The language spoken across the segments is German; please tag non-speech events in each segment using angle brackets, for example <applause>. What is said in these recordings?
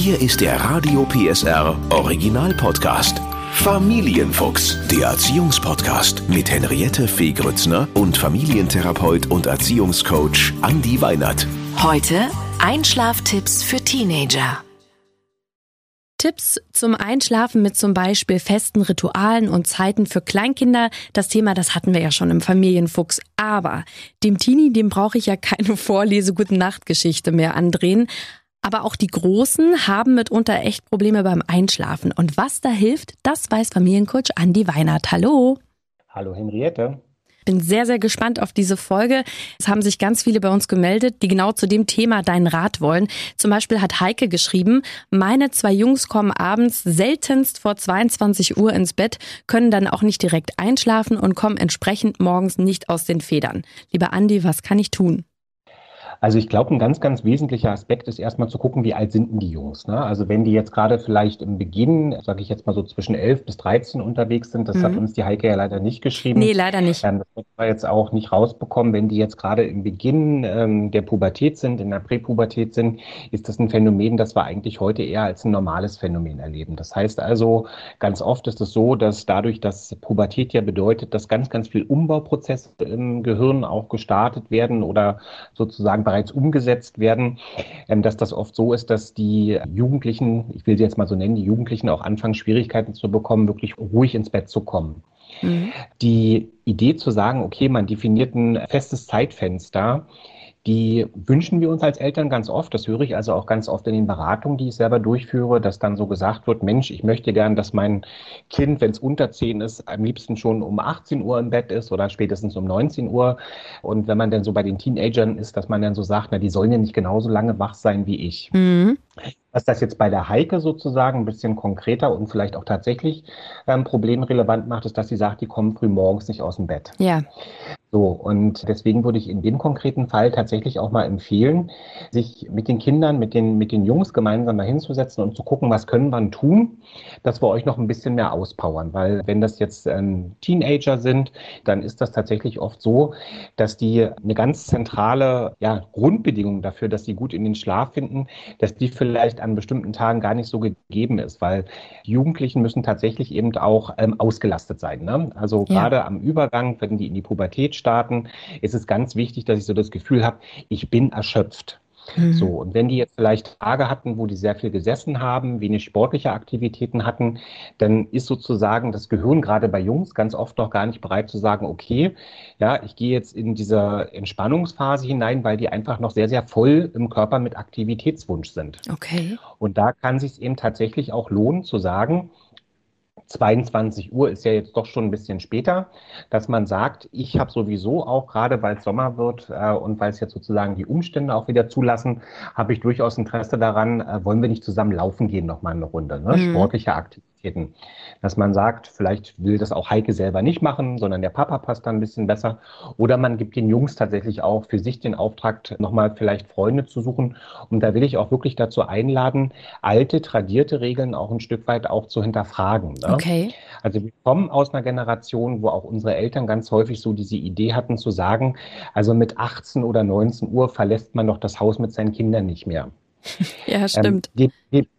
Hier ist der Radio PSR Original Podcast. Familienfuchs, der Erziehungspodcast mit Henriette Fee Grützner und Familientherapeut und Erziehungscoach Andi Weinert. Heute Einschlaftipps für Teenager. Tipps zum Einschlafen mit zum Beispiel festen Ritualen und Zeiten für Kleinkinder. Das Thema, das hatten wir ja schon im Familienfuchs. Aber dem Teenie, dem brauche ich ja keine <laughs> Vorlese-Guten-Nacht-Geschichte mehr andrehen. Aber auch die Großen haben mitunter echt Probleme beim Einschlafen. Und was da hilft, das weiß Familiencoach Andi Weinert. Hallo. Hallo Henriette bin sehr, sehr gespannt auf diese Folge. Es haben sich ganz viele bei uns gemeldet, die genau zu dem Thema deinen Rat wollen. Zum Beispiel hat Heike geschrieben, meine zwei Jungs kommen abends seltenst vor 22 Uhr ins Bett, können dann auch nicht direkt einschlafen und kommen entsprechend morgens nicht aus den Federn. Lieber Andi, was kann ich tun? Also ich glaube, ein ganz, ganz wesentlicher Aspekt ist erstmal zu gucken, wie alt sind denn die Jungs. Ne? Also wenn die jetzt gerade vielleicht im Beginn, sage ich jetzt mal so zwischen 11 bis 13 unterwegs sind, das mhm. hat uns die Heike ja leider nicht geschrieben. Nee, leider nicht. Ähm, das wird man jetzt auch nicht rausbekommen. Wenn die jetzt gerade im Beginn ähm, der Pubertät sind, in der Präpubertät sind, ist das ein Phänomen, das wir eigentlich heute eher als ein normales Phänomen erleben. Das heißt also, ganz oft ist es so, dass dadurch, dass Pubertät ja bedeutet, dass ganz, ganz viel Umbauprozesse im Gehirn auch gestartet werden oder sozusagen bereits umgesetzt werden, ähm, dass das oft so ist, dass die Jugendlichen, ich will sie jetzt mal so nennen, die Jugendlichen auch anfangen, Schwierigkeiten zu bekommen, wirklich ruhig ins Bett zu kommen. Mhm. Die Idee zu sagen, okay, man definiert ein festes Zeitfenster, die wünschen wir uns als Eltern ganz oft. Das höre ich also auch ganz oft in den Beratungen, die ich selber durchführe, dass dann so gesagt wird, Mensch, ich möchte gern, dass mein Kind, wenn es unter 10 ist, am liebsten schon um 18 Uhr im Bett ist oder spätestens um 19 Uhr. Und wenn man dann so bei den Teenagern ist, dass man dann so sagt, na, die sollen ja nicht genauso lange wach sein wie ich. Mhm. Was das jetzt bei der Heike sozusagen ein bisschen konkreter und vielleicht auch tatsächlich ähm, problemrelevant macht, ist, dass sie sagt, die kommen früh morgens nicht aus dem Bett. Ja. So, und deswegen würde ich in dem konkreten Fall tatsächlich auch mal empfehlen, sich mit den Kindern, mit den, mit den Jungs gemeinsam mal hinzusetzen und zu gucken, was können wir tun, dass wir euch noch ein bisschen mehr auspowern. Weil wenn das jetzt ähm, Teenager sind, dann ist das tatsächlich oft so, dass die eine ganz zentrale ja, Grundbedingung dafür, dass sie gut in den Schlaf finden, dass die vielleicht an bestimmten Tagen gar nicht so gegeben ist, weil Jugendlichen müssen tatsächlich eben auch ähm, ausgelastet sein. Ne? Also ja. gerade am Übergang, wenn die in die Pubertät starten, ist es ganz wichtig, dass ich so das Gefühl habe, ich bin erschöpft. Mhm. So, und wenn die jetzt vielleicht Tage hatten, wo die sehr viel gesessen haben, wenig sportliche Aktivitäten hatten, dann ist sozusagen das Gehirn gerade bei Jungs ganz oft noch gar nicht bereit zu sagen, okay, ja, ich gehe jetzt in diese Entspannungsphase hinein, weil die einfach noch sehr, sehr voll im Körper mit Aktivitätswunsch sind. Okay. Und da kann sich eben tatsächlich auch lohnen zu sagen, 22 Uhr ist ja jetzt doch schon ein bisschen später, dass man sagt, ich habe sowieso auch gerade, weil es Sommer wird äh, und weil es jetzt sozusagen die Umstände auch wieder zulassen, habe ich durchaus Interesse daran, äh, wollen wir nicht zusammen laufen gehen noch mal eine Runde, ne? Mhm. sportliche Aktivität. Aktivitäten. Dass man sagt, vielleicht will das auch Heike selber nicht machen, sondern der Papa passt dann ein bisschen besser. Oder man gibt den Jungs tatsächlich auch für sich den Auftrag, nochmal vielleicht Freunde zu suchen. Und da will ich auch wirklich dazu einladen, alte, tradierte Regeln auch ein Stück weit auch zu hinterfragen. Ne? Okay. Also wir kommen aus einer Generation, wo auch unsere Eltern ganz häufig so diese Idee hatten zu sagen, also mit 18 oder 19 Uhr verlässt man doch das Haus mit seinen Kindern nicht mehr. <laughs> Ja, stimmt. Ähm,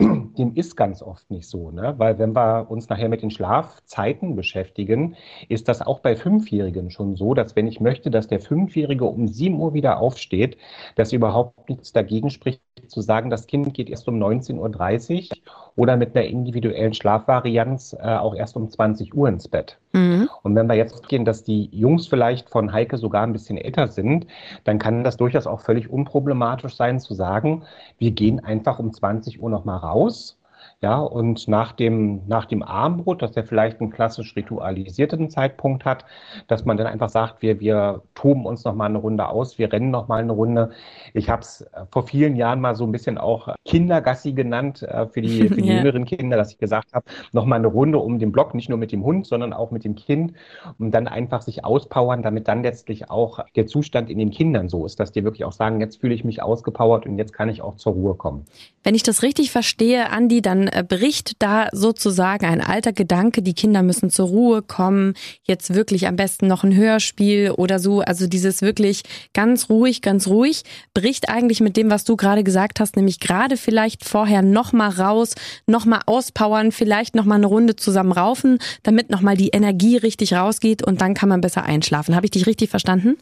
<clears throat> dem, ist ganz oft nicht so, ne? weil wenn wir uns nachher mit den Schlafzeiten beschäftigen, ist das auch bei Fünfjährigen schon so, dass wenn ich möchte, dass der Fünfjährige um 7 Uhr wieder aufsteht, dass überhaupt nichts dagegen spricht, zu sagen, das Kind geht erst um 19.30 Uhr oder mit einer individuellen Schlafvarianz äh, auch erst um 20 Uhr ins Bett. Mhm. Und wenn wir jetzt gehen, dass die Jungs vielleicht von Heike sogar ein bisschen älter sind, dann kann das durchaus auch völlig unproblematisch sein zu sagen, wir gehen einfach um 20 Uhr nochmal raus ja, und nach dem, nach dem Abendbrot, dass er vielleicht einen klassisch ritualisierten Zeitpunkt hat, dass man dann einfach sagt, wir, wir toben uns noch mal eine Runde aus, wir rennen noch mal eine Runde. Ich habe es vor vielen Jahren mal so ein bisschen auch Kindergassi genannt äh, für die, für <laughs> die ja. jüngeren Kinder, dass ich gesagt habe, noch mal eine Runde um den Block, nicht nur mit dem Hund, sondern auch mit dem Kind, um dann einfach sich auspowern, damit dann letztlich auch der Zustand in den Kindern so ist, dass die wirklich auch sagen, jetzt fühle ich mich ausgepowert und jetzt kann ich auch zur Ruhe kommen. Wenn ich das richtig verstehe, Andi, dann äh, bricht da sozusagen ein alter Gedanke, die Kinder müssen zur Ruhe kommen, jetzt wirklich am besten noch ein Hörspiel oder so, also dieses wirklich ganz ruhig, ganz ruhig, bricht eigentlich mit dem, was du gerade gesagt hast, nämlich gerade vielleicht vorher nochmal raus, nochmal auspowern, vielleicht nochmal eine Runde zusammen raufen, damit nochmal die Energie richtig rausgeht und dann kann man besser einschlafen. Habe ich dich richtig verstanden?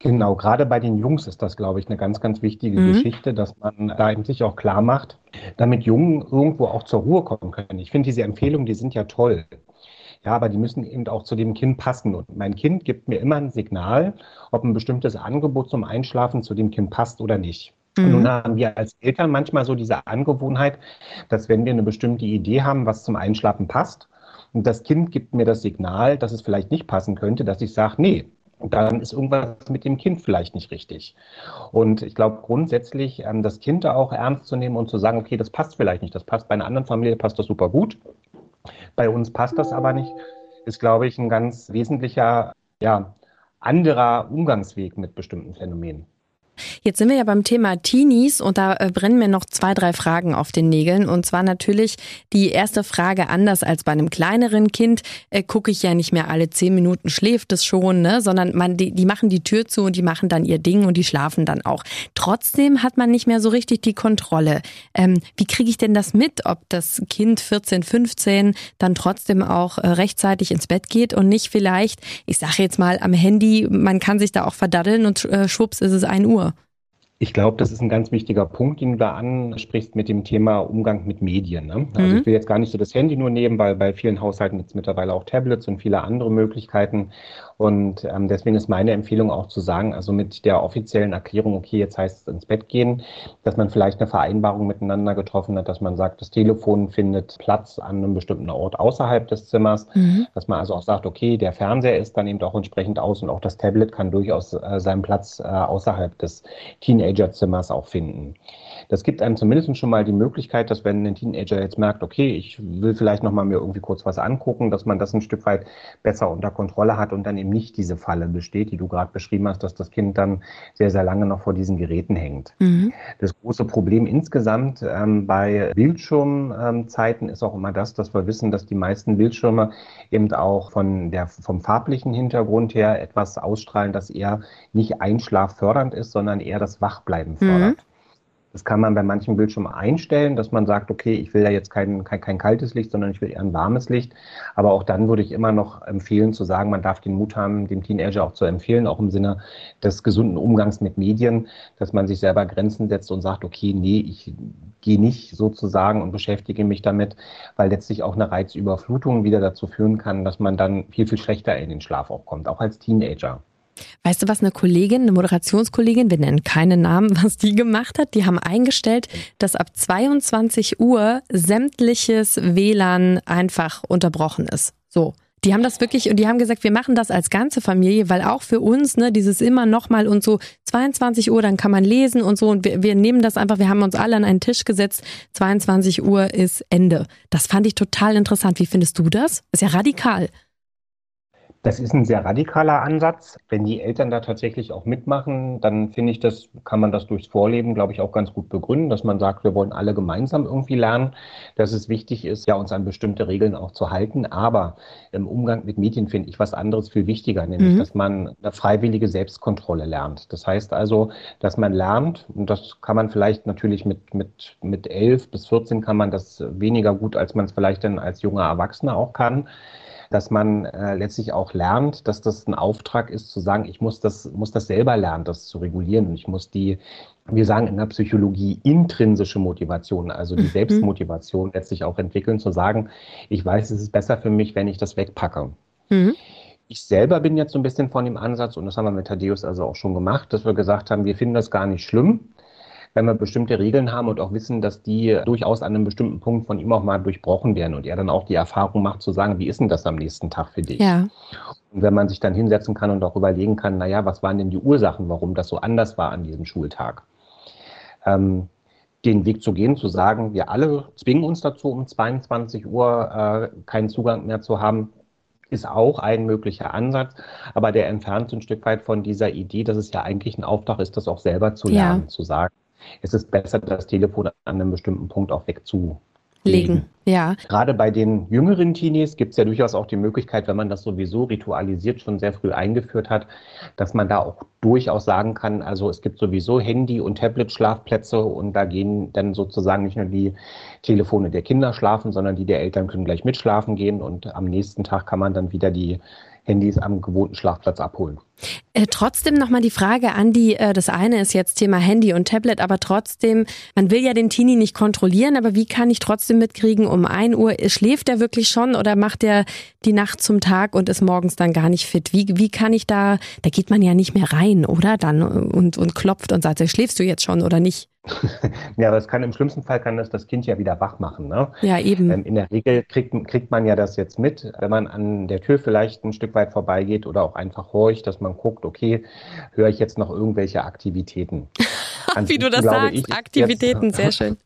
Genau, gerade bei den Jungs ist das, glaube ich, eine ganz, ganz wichtige mhm. Geschichte, dass man da eben sich auch klar macht, damit Jungen irgendwo auch zur Ruhe kommen können. Ich finde diese Empfehlungen, die sind ja toll. Ja, aber die müssen eben auch zu dem Kind passen. Und mein Kind gibt mir immer ein Signal, ob ein bestimmtes Angebot zum Einschlafen zu dem Kind passt oder nicht. Mhm. Und nun haben wir als Eltern manchmal so diese Angewohnheit, dass wenn wir eine bestimmte Idee haben, was zum Einschlafen passt, und das Kind gibt mir das Signal, dass es vielleicht nicht passen könnte, dass ich sage, nee, dann ist irgendwas mit dem Kind vielleicht nicht richtig. Und ich glaube grundsätzlich, ähm, das Kind da auch ernst zu nehmen und zu sagen, okay, das passt vielleicht nicht, das passt bei einer anderen Familie, passt das super gut. Bei uns passt das aber nicht, ist, glaube ich, ein ganz wesentlicher, ja, anderer Umgangsweg mit bestimmten Phänomenen. Jetzt sind wir ja beim Thema Teenies und da äh, brennen mir noch zwei, drei Fragen auf den Nägeln. Und zwar natürlich die erste Frage, anders als bei einem kleineren Kind, äh, gucke ich ja nicht mehr alle zehn Minuten schläft es schon, ne? sondern man, die, die machen die Tür zu und die machen dann ihr Ding und die schlafen dann auch. Trotzdem hat man nicht mehr so richtig die Kontrolle. Ähm, wie kriege ich denn das mit, ob das Kind 14, 15 dann trotzdem auch äh, rechtzeitig ins Bett geht und nicht vielleicht, ich sage jetzt mal am Handy, man kann sich da auch verdaddeln und äh, schwupps ist es ein Uhr. Ich glaube, das ist ein ganz wichtiger Punkt, den du da ansprichst mit dem Thema Umgang mit Medien. Ne? Also mhm. ich will jetzt gar nicht so das Handy nur nehmen, weil bei vielen Haushalten gibt es mittlerweile auch Tablets und viele andere Möglichkeiten. Und ähm, deswegen ist meine Empfehlung auch zu sagen, also mit der offiziellen Erklärung, okay, jetzt heißt es ins Bett gehen, dass man vielleicht eine Vereinbarung miteinander getroffen hat, dass man sagt, das Telefon findet Platz an einem bestimmten Ort außerhalb des Zimmers, mhm. dass man also auch sagt, okay, der Fernseher ist dann eben auch entsprechend aus und auch das Tablet kann durchaus äh, seinen Platz äh, außerhalb des Teenagerzimmers auch finden. Das gibt einem zumindest schon mal die Möglichkeit, dass wenn ein Teenager jetzt merkt, okay, ich will vielleicht noch mal mir irgendwie kurz was angucken, dass man das ein Stück weit besser unter Kontrolle hat und dann eben nicht diese Falle besteht, die du gerade beschrieben hast, dass das Kind dann sehr, sehr lange noch vor diesen Geräten hängt. Mhm. Das große Problem insgesamt ähm, bei Bildschirmzeiten ist auch immer das, dass wir wissen, dass die meisten Bildschirme eben auch von der, vom farblichen Hintergrund her etwas ausstrahlen, das eher nicht einschlaffördernd ist, sondern eher das Wachbleiben fördert. Mhm. Das kann man bei manchen Bildschirmen einstellen, dass man sagt, okay, ich will ja jetzt kein, kein, kein kaltes Licht, sondern ich will eher ein warmes Licht. Aber auch dann würde ich immer noch empfehlen zu sagen, man darf den Mut haben, dem Teenager auch zu empfehlen, auch im Sinne des gesunden Umgangs mit Medien, dass man sich selber Grenzen setzt und sagt, okay, nee, ich gehe nicht sozusagen und beschäftige mich damit, weil letztlich auch eine Reizüberflutung wieder dazu führen kann, dass man dann viel, viel schlechter in den Schlaf auch kommt, auch als Teenager. Weißt du, was eine Kollegin, eine Moderationskollegin, wir nennen keine Namen, <laughs> was die gemacht hat? Die haben eingestellt, dass ab 22 Uhr sämtliches WLAN einfach unterbrochen ist. So. Die haben das wirklich und die haben gesagt, wir machen das als ganze Familie, weil auch für uns, ne, dieses immer nochmal und so 22 Uhr, dann kann man lesen und so und wir, wir nehmen das einfach, wir haben uns alle an einen Tisch gesetzt, 22 Uhr ist Ende. Das fand ich total interessant. Wie findest du das? Ist ja radikal. Das ist ein sehr radikaler Ansatz. Wenn die Eltern da tatsächlich auch mitmachen, dann finde ich, das kann man das durchs Vorleben, glaube ich, auch ganz gut begründen, dass man sagt, wir wollen alle gemeinsam irgendwie lernen, dass es wichtig ist, ja, uns an bestimmte Regeln auch zu halten. Aber im Umgang mit Medien finde ich was anderes viel wichtiger, nämlich, mhm. dass man eine freiwillige Selbstkontrolle lernt. Das heißt also, dass man lernt, und das kann man vielleicht natürlich mit, mit, mit elf bis 14 kann man das weniger gut, als man es vielleicht dann als junger Erwachsener auch kann dass man äh, letztlich auch lernt, dass das ein Auftrag ist, zu sagen, ich muss das, muss das selber lernen, das zu regulieren. Und ich muss die, wir sagen in der Psychologie, intrinsische Motivation, also die mhm. Selbstmotivation letztlich auch entwickeln, zu sagen, ich weiß, es ist besser für mich, wenn ich das wegpacke. Mhm. Ich selber bin jetzt so ein bisschen von dem Ansatz, und das haben wir mit Thaddeus also auch schon gemacht, dass wir gesagt haben, wir finden das gar nicht schlimm, wenn wir bestimmte Regeln haben und auch wissen, dass die durchaus an einem bestimmten Punkt von ihm auch mal durchbrochen werden und er dann auch die Erfahrung macht zu sagen, wie ist denn das am nächsten Tag für dich? Ja. Und wenn man sich dann hinsetzen kann und auch überlegen kann, naja, was waren denn die Ursachen, warum das so anders war an diesem Schultag? Ähm, den Weg zu gehen, zu sagen, wir alle zwingen uns dazu, um 22 Uhr äh, keinen Zugang mehr zu haben, ist auch ein möglicher Ansatz, aber der entfernt ein Stück weit von dieser Idee, dass es ja eigentlich ein Auftrag ist, das auch selber zu lernen, ja. zu sagen, es ist besser, das Telefon an einem bestimmten Punkt auch wegzu legen. Ja. Gerade bei den jüngeren Teenies gibt es ja durchaus auch die Möglichkeit, wenn man das sowieso ritualisiert schon sehr früh eingeführt hat, dass man da auch durchaus sagen kann, also es gibt sowieso Handy- und Tablet-Schlafplätze und da gehen dann sozusagen nicht nur die Telefone der Kinder schlafen, sondern die der Eltern können gleich mitschlafen gehen und am nächsten Tag kann man dann wieder die Handys am gewohnten Schlafplatz abholen. Äh, trotzdem nochmal die Frage, Andi, äh, das eine ist jetzt Thema Handy und Tablet, aber trotzdem, man will ja den Teenie nicht kontrollieren, aber wie kann ich trotzdem mitkriegen, um ein Uhr schläft er wirklich schon oder macht er die Nacht zum Tag und ist morgens dann gar nicht fit? Wie, wie kann ich da, da geht man ja nicht mehr rein, oder? Dann und, und klopft und sagt, schläfst du jetzt schon oder nicht? <laughs> ja, aber es kann im schlimmsten Fall kann das das Kind ja wieder wach machen. Ne? Ja, eben. Ähm, in der Regel kriegt, kriegt man ja das jetzt mit, wenn man an der Tür vielleicht ein Stück weit vorbeigeht oder auch einfach horcht, dass man guckt, okay, höre ich jetzt noch irgendwelche Aktivitäten? <laughs> Wie du das sagst, Aktivitäten, jetzt, sehr <laughs> schön.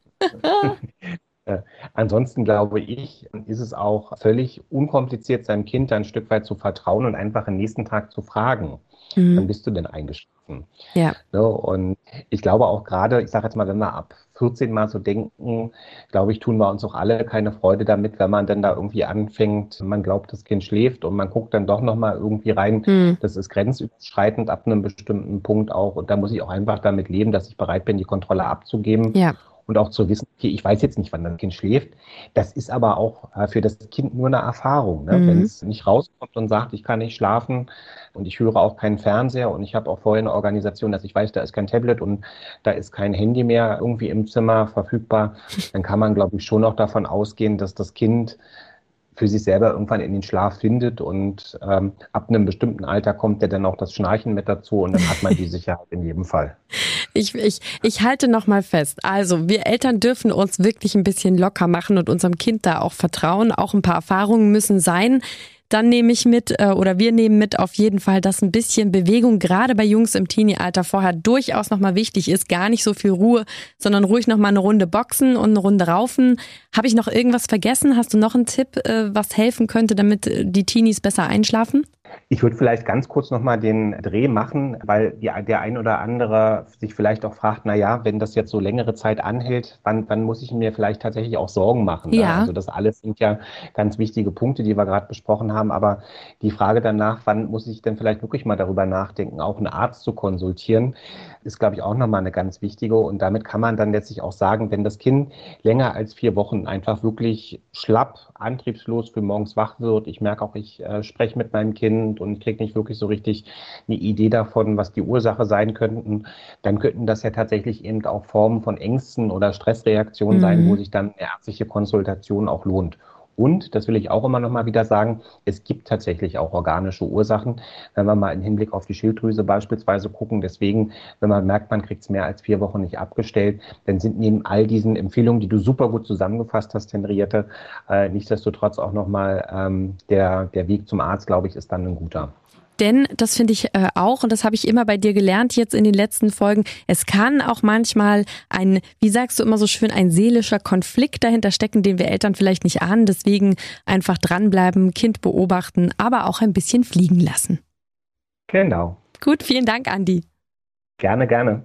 Äh, ansonsten glaube ich, ist es auch völlig unkompliziert, seinem Kind ein Stück weit zu vertrauen und einfach am nächsten Tag zu fragen, mhm. wann bist du denn eingeschlafen? Ja. Ne, und ich glaube auch gerade, ich sage jetzt mal, wenn wir ab 14 mal so denken, glaube ich, tun wir uns auch alle keine Freude damit, wenn man dann da irgendwie anfängt, man glaubt, das Kind schläft und man guckt dann doch nochmal irgendwie rein. Mhm. Das ist grenzüberschreitend ab einem bestimmten Punkt auch. Und da muss ich auch einfach damit leben, dass ich bereit bin, die Kontrolle abzugeben. Ja und auch zu wissen, okay, ich weiß jetzt nicht, wann das Kind schläft. Das ist aber auch äh, für das Kind nur eine Erfahrung. Ne? Mhm. Wenn es nicht rauskommt und sagt, ich kann nicht schlafen und ich höre auch keinen Fernseher und ich habe auch vorher eine Organisation, dass ich weiß, da ist kein Tablet und da ist kein Handy mehr irgendwie im Zimmer verfügbar, <laughs> dann kann man, glaube ich, schon noch davon ausgehen, dass das Kind für sich selber irgendwann in den Schlaf findet und ähm, ab einem bestimmten Alter kommt ja dann auch das Schnarchen mit dazu und dann hat man die <laughs> Sicherheit in jedem Fall. Ich, ich, ich halte noch mal fest. Also wir Eltern dürfen uns wirklich ein bisschen locker machen und unserem Kind da auch vertrauen. Auch ein paar Erfahrungen müssen sein dann nehme ich mit äh, oder wir nehmen mit auf jeden Fall, dass ein bisschen Bewegung gerade bei Jungs im Teenie-Alter vorher durchaus nochmal wichtig ist. Gar nicht so viel Ruhe, sondern ruhig nochmal eine Runde boxen und eine Runde raufen. Habe ich noch irgendwas vergessen? Hast du noch einen Tipp, äh, was helfen könnte, damit äh, die Teenies besser einschlafen? Ich würde vielleicht ganz kurz nochmal den Dreh machen, weil die, der ein oder andere sich vielleicht auch fragt, na ja, wenn das jetzt so längere Zeit anhält, wann, wann muss ich mir vielleicht tatsächlich auch Sorgen machen? Ja. Also das alles sind ja ganz wichtige Punkte, die wir gerade besprochen haben. Aber die Frage danach, wann muss ich denn vielleicht wirklich mal darüber nachdenken, auch einen Arzt zu konsultieren, ist, glaube ich, auch nochmal eine ganz wichtige. Und damit kann man dann letztlich auch sagen, wenn das Kind länger als vier Wochen einfach wirklich schlapp, antriebslos für morgens wach wird, ich merke auch, ich äh, spreche mit meinem Kind und kriege nicht wirklich so richtig eine Idee davon, was die Ursache sein könnten, dann könnten das ja tatsächlich eben auch Formen von Ängsten oder Stressreaktionen mhm. sein, wo sich dann eine ärztliche Konsultation auch lohnt. Und, das will ich auch immer noch mal wieder sagen, es gibt tatsächlich auch organische Ursachen, wenn wir mal im Hinblick auf die Schilddrüse beispielsweise gucken. Deswegen, wenn man merkt, man kriegt es mehr als vier Wochen nicht abgestellt, dann sind neben all diesen Empfehlungen, die du super gut zusammengefasst hast, Henriette, äh, nichtsdestotrotz auch noch mal ähm, der, der Weg zum Arzt, glaube ich, ist dann ein guter. Denn das finde ich äh, auch, und das habe ich immer bei dir gelernt jetzt in den letzten Folgen, es kann auch manchmal ein, wie sagst du immer so schön, ein seelischer Konflikt dahinter stecken, den wir Eltern vielleicht nicht ahnen. Deswegen einfach dranbleiben, Kind beobachten, aber auch ein bisschen fliegen lassen. Genau. Gut, vielen Dank, Andi. Gerne, gerne.